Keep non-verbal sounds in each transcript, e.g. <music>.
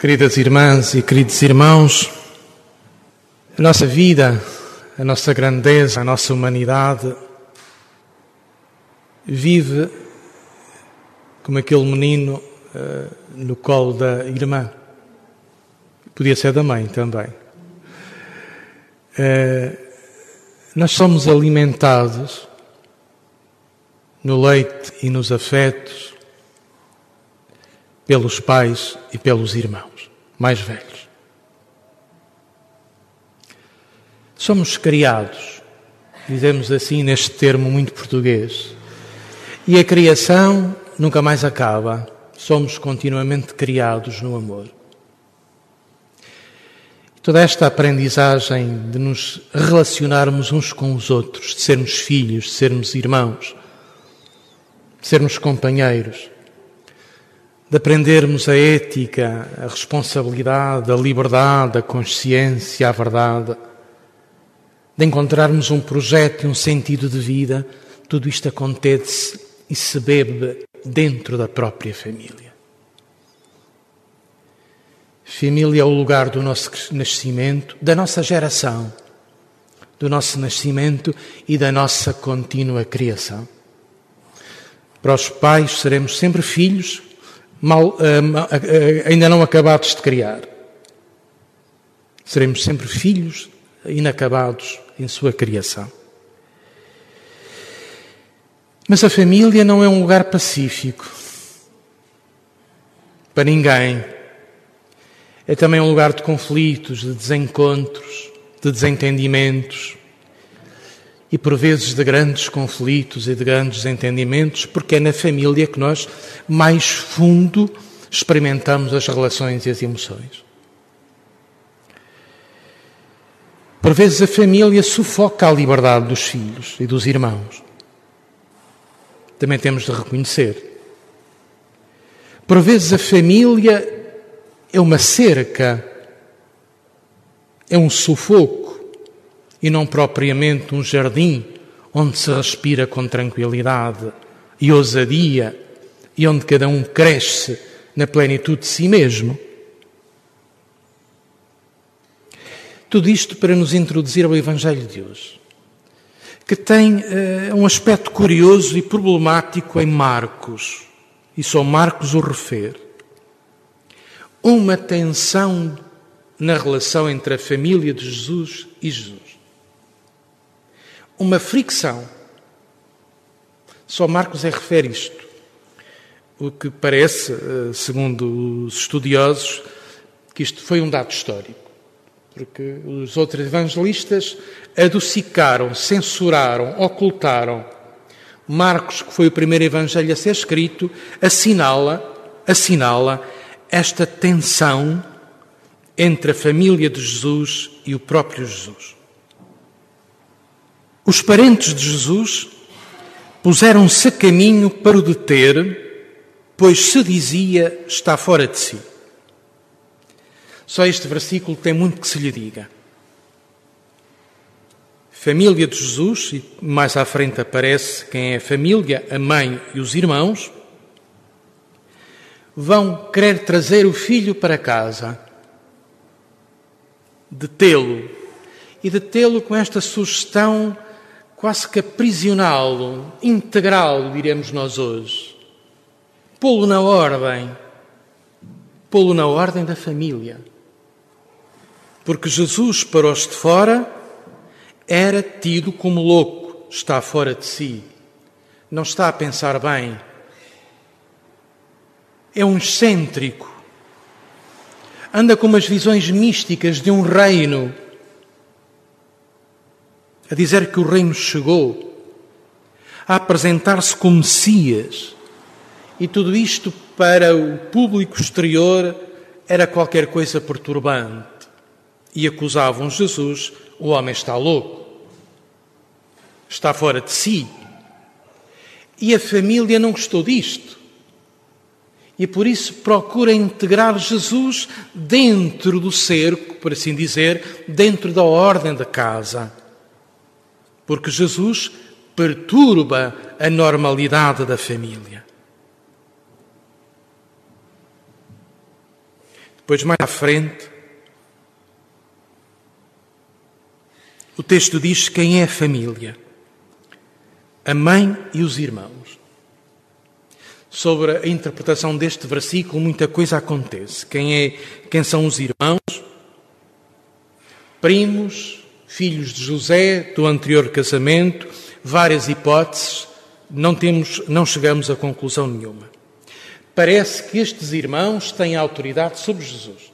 Queridas irmãs e queridos irmãos, a nossa vida, a nossa grandeza, a nossa humanidade vive como aquele menino uh, no colo da irmã. Podia ser da mãe também. Uh, nós somos alimentados no leite e nos afetos pelos pais e pelos irmãos mais velhos. Somos criados, dizemos assim neste termo muito português, e a criação nunca mais acaba. Somos continuamente criados no amor. Toda esta aprendizagem de nos relacionarmos uns com os outros, de sermos filhos, de sermos irmãos, de sermos companheiros, de aprendermos a ética, a responsabilidade, a liberdade, a consciência, a verdade, de encontrarmos um projeto e um sentido de vida, tudo isto acontece e se bebe dentro da própria família. Família é o lugar do nosso nascimento, da nossa geração, do nosso nascimento e da nossa contínua criação. Para os pais seremos sempre filhos, mal, uh, uh, ainda não acabados de criar. Seremos sempre filhos inacabados em sua criação. Mas a família não é um lugar pacífico para ninguém. É também um lugar de conflitos, de desencontros, de desentendimentos e por vezes de grandes conflitos e de grandes entendimentos, porque é na família que nós mais fundo experimentamos as relações e as emoções. Por vezes a família sufoca a liberdade dos filhos e dos irmãos. Também temos de reconhecer. Por vezes a família é uma cerca, é um sufoco e não propriamente um jardim onde se respira com tranquilidade e ousadia e onde cada um cresce na plenitude de si mesmo. Tudo isto para nos introduzir ao Evangelho de hoje, que tem uh, um aspecto curioso e problemático em Marcos, e só Marcos o refere. Uma tensão na relação entre a família de Jesus e Jesus uma fricção. Só Marcos é refere isto. O que parece, eh, segundo os estudiosos, que isto foi um dado histórico. Porque os outros evangelistas adocicaram, censuraram, ocultaram. Marcos, que foi o primeiro evangelho a ser escrito, assinala, assinala esta tensão entre a família de Jesus e o próprio Jesus. Os parentes de Jesus puseram-se a caminho para o deter, pois se dizia está fora de si. Só este versículo tem muito que se lhe diga. Família de Jesus, e mais à frente aparece quem é a família, a mãe e os irmãos, vão querer trazer o filho para casa, detê-lo, e detê-lo com esta sugestão quase que aprisioná-lo, integral, diremos nós hoje. Pô-lo na ordem, pô-lo na ordem da família. Porque Jesus, para os de fora, era tido como louco, está fora de si, não está a pensar bem. É um excêntrico, anda com umas visões místicas de um reino a dizer que o reino chegou, a apresentar-se como Messias. E tudo isto para o público exterior era qualquer coisa perturbante. E acusavam Jesus: o homem está louco, está fora de si. E a família não gostou disto. E por isso procura integrar Jesus dentro do cerco, por assim dizer, dentro da ordem da casa porque Jesus perturba a normalidade da família. Depois, mais à frente, o texto diz quem é a família: a mãe e os irmãos. Sobre a interpretação deste versículo, muita coisa acontece. Quem, é, quem são os irmãos? Primos, filhos de José, do anterior casamento, várias hipóteses, não, temos, não chegamos a conclusão nenhuma. Parece que estes irmãos têm autoridade sobre Jesus.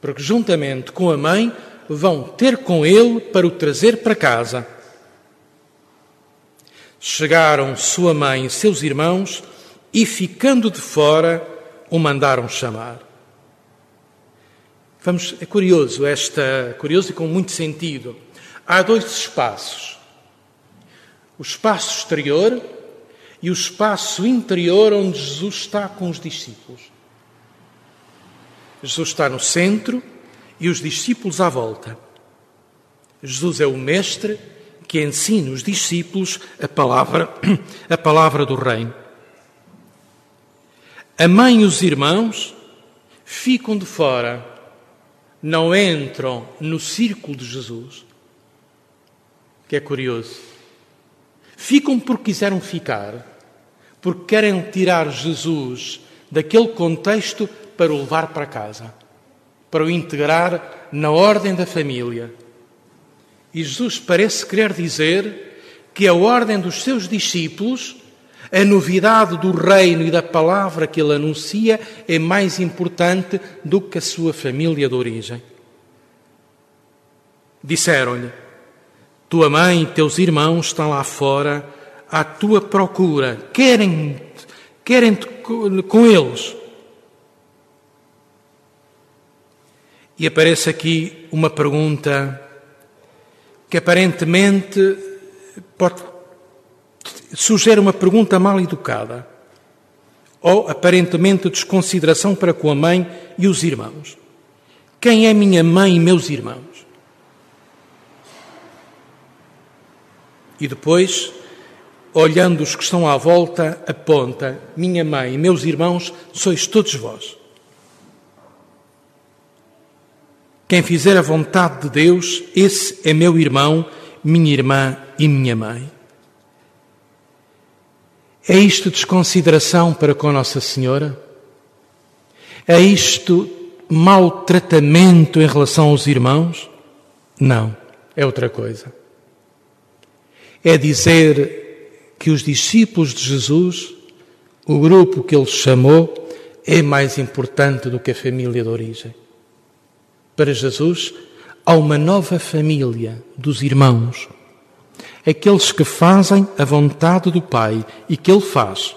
Porque, juntamente com a mãe, vão ter com ele para o trazer para casa. Chegaram sua mãe e seus irmãos e, ficando de fora, o mandaram chamar. Vamos, é curioso esta, curioso e com muito sentido. Há dois espaços. O espaço exterior e o espaço interior onde Jesus está com os discípulos. Jesus está no centro e os discípulos à volta. Jesus é o mestre que ensina os discípulos a palavra, <coughs> a palavra do reino. A mãe e os irmãos ficam de fora, não entram no círculo de Jesus. Que é curioso. Ficam porque quiseram ficar, porque querem tirar Jesus daquele contexto para o levar para casa, para o integrar na ordem da família. E Jesus parece querer dizer que a ordem dos seus discípulos, a novidade do reino e da palavra que ele anuncia, é mais importante do que a sua família de origem. Disseram-lhe: tua mãe e teus irmãos estão lá fora à tua procura, querem, querem-te com eles. E aparece aqui uma pergunta que aparentemente pode sugerir uma pergunta mal educada ou aparentemente desconsideração para com a mãe e os irmãos. Quem é minha mãe e meus irmãos? E depois, olhando os que estão à volta, aponta: Minha mãe e meus irmãos, sois todos vós. Quem fizer a vontade de Deus, esse é meu irmão, minha irmã e minha mãe. É isto desconsideração para com Nossa Senhora? É isto maltratamento em relação aos irmãos? Não, é outra coisa é dizer que os discípulos de Jesus, o grupo que ele chamou, é mais importante do que a família de origem. Para Jesus, há uma nova família dos irmãos, aqueles que fazem a vontade do Pai e que Ele faz.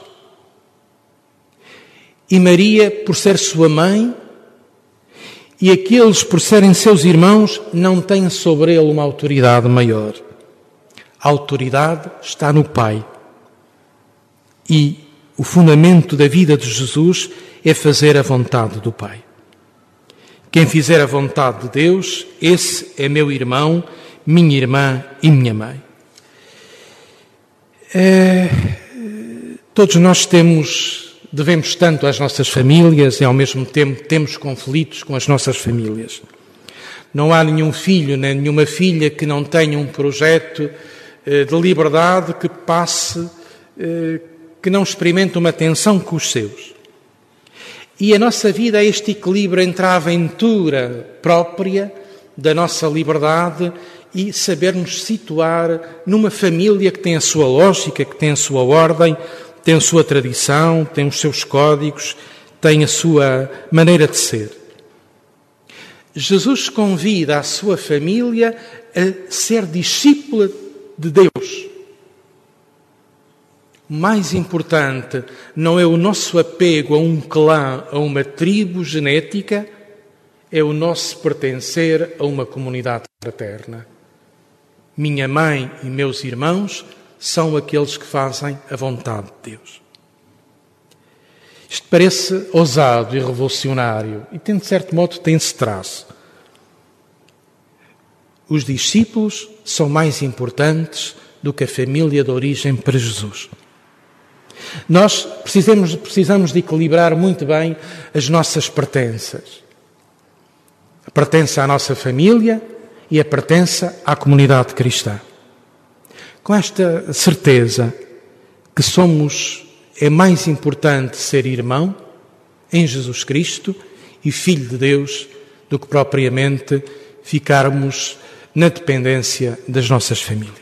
E Maria, por ser sua mãe, e aqueles, por serem seus irmãos, não têm sobre ele uma autoridade maior. A autoridade está no Pai. E o fundamento da vida de Jesus é fazer a vontade do Pai. Quem fizer a vontade de Deus, esse é meu irmão, minha irmã e minha mãe. É, todos nós temos, devemos tanto às nossas famílias e ao mesmo tempo temos conflitos com as nossas famílias. Não há nenhum filho nem nenhuma filha que não tenha um projeto eh, de liberdade que passe, eh, que não experimente uma tensão com os seus. E a nossa vida é este equilíbrio entre a aventura própria da nossa liberdade e sabermos situar numa família que tem a sua lógica, que tem a sua ordem, tem a sua tradição, tem os seus códigos, tem a sua maneira de ser. Jesus convida a sua família a ser discípula de Deus. Mais importante não é o nosso apego a um clã, a uma tribo genética, é o nosso pertencer a uma comunidade fraterna. Minha mãe e meus irmãos são aqueles que fazem a vontade de Deus. Isto parece ousado e revolucionário e, tem, de certo modo, tem esse traço. Os discípulos são mais importantes do que a família de origem para Jesus. Nós precisamos, precisamos de equilibrar muito bem as nossas pertenças. A pertença à nossa família e a pertença à comunidade cristã. Com esta certeza que somos, é mais importante ser irmão em Jesus Cristo e Filho de Deus do que propriamente ficarmos na dependência das nossas famílias.